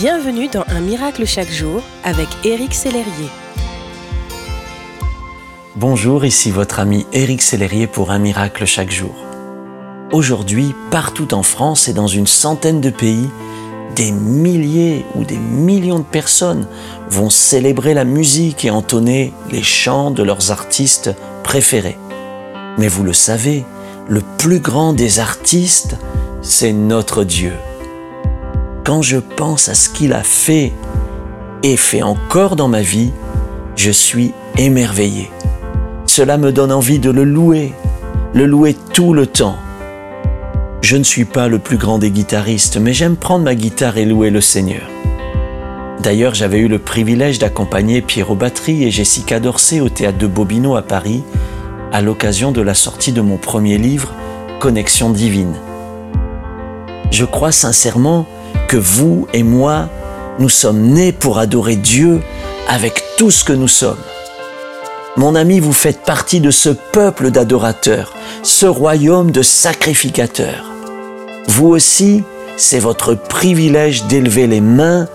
Bienvenue dans Un miracle chaque jour avec Éric Sellerier. Bonjour, ici votre ami Éric Sellerier pour Un miracle chaque jour. Aujourd'hui, partout en France et dans une centaine de pays, des milliers ou des millions de personnes vont célébrer la musique et entonner les chants de leurs artistes préférés. Mais vous le savez, le plus grand des artistes, c'est notre Dieu. Quand je pense à ce qu'il a fait et fait encore dans ma vie, je suis émerveillé. Cela me donne envie de le louer, le louer tout le temps. Je ne suis pas le plus grand des guitaristes, mais j'aime prendre ma guitare et louer le Seigneur. D'ailleurs, j'avais eu le privilège d'accompagner Pierrot Batterie et Jessica Dorsey au théâtre de Bobino à Paris à l'occasion de la sortie de mon premier livre, Connexion divine. Je crois sincèrement que vous et moi, nous sommes nés pour adorer Dieu avec tout ce que nous sommes. Mon ami, vous faites partie de ce peuple d'adorateurs, ce royaume de sacrificateurs. Vous aussi, c'est votre privilège d'élever les mains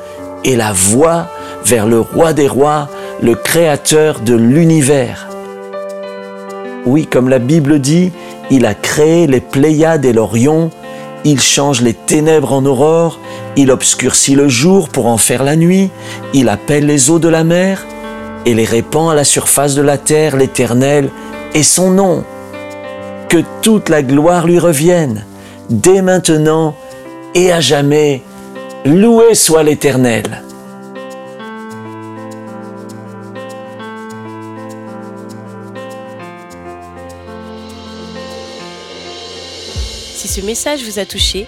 et la voix vers le roi des rois, le créateur de l'univers. Oui, comme la Bible dit, il a créé les Pléiades et l'Orion, il change les ténèbres en aurore, il obscurcit le jour pour en faire la nuit, il appelle les eaux de la mer et les répand à la surface de la terre, l'Éternel et son nom. Que toute la gloire lui revienne, dès maintenant et à jamais. Loué soit l'Éternel. Si ce message vous a touché,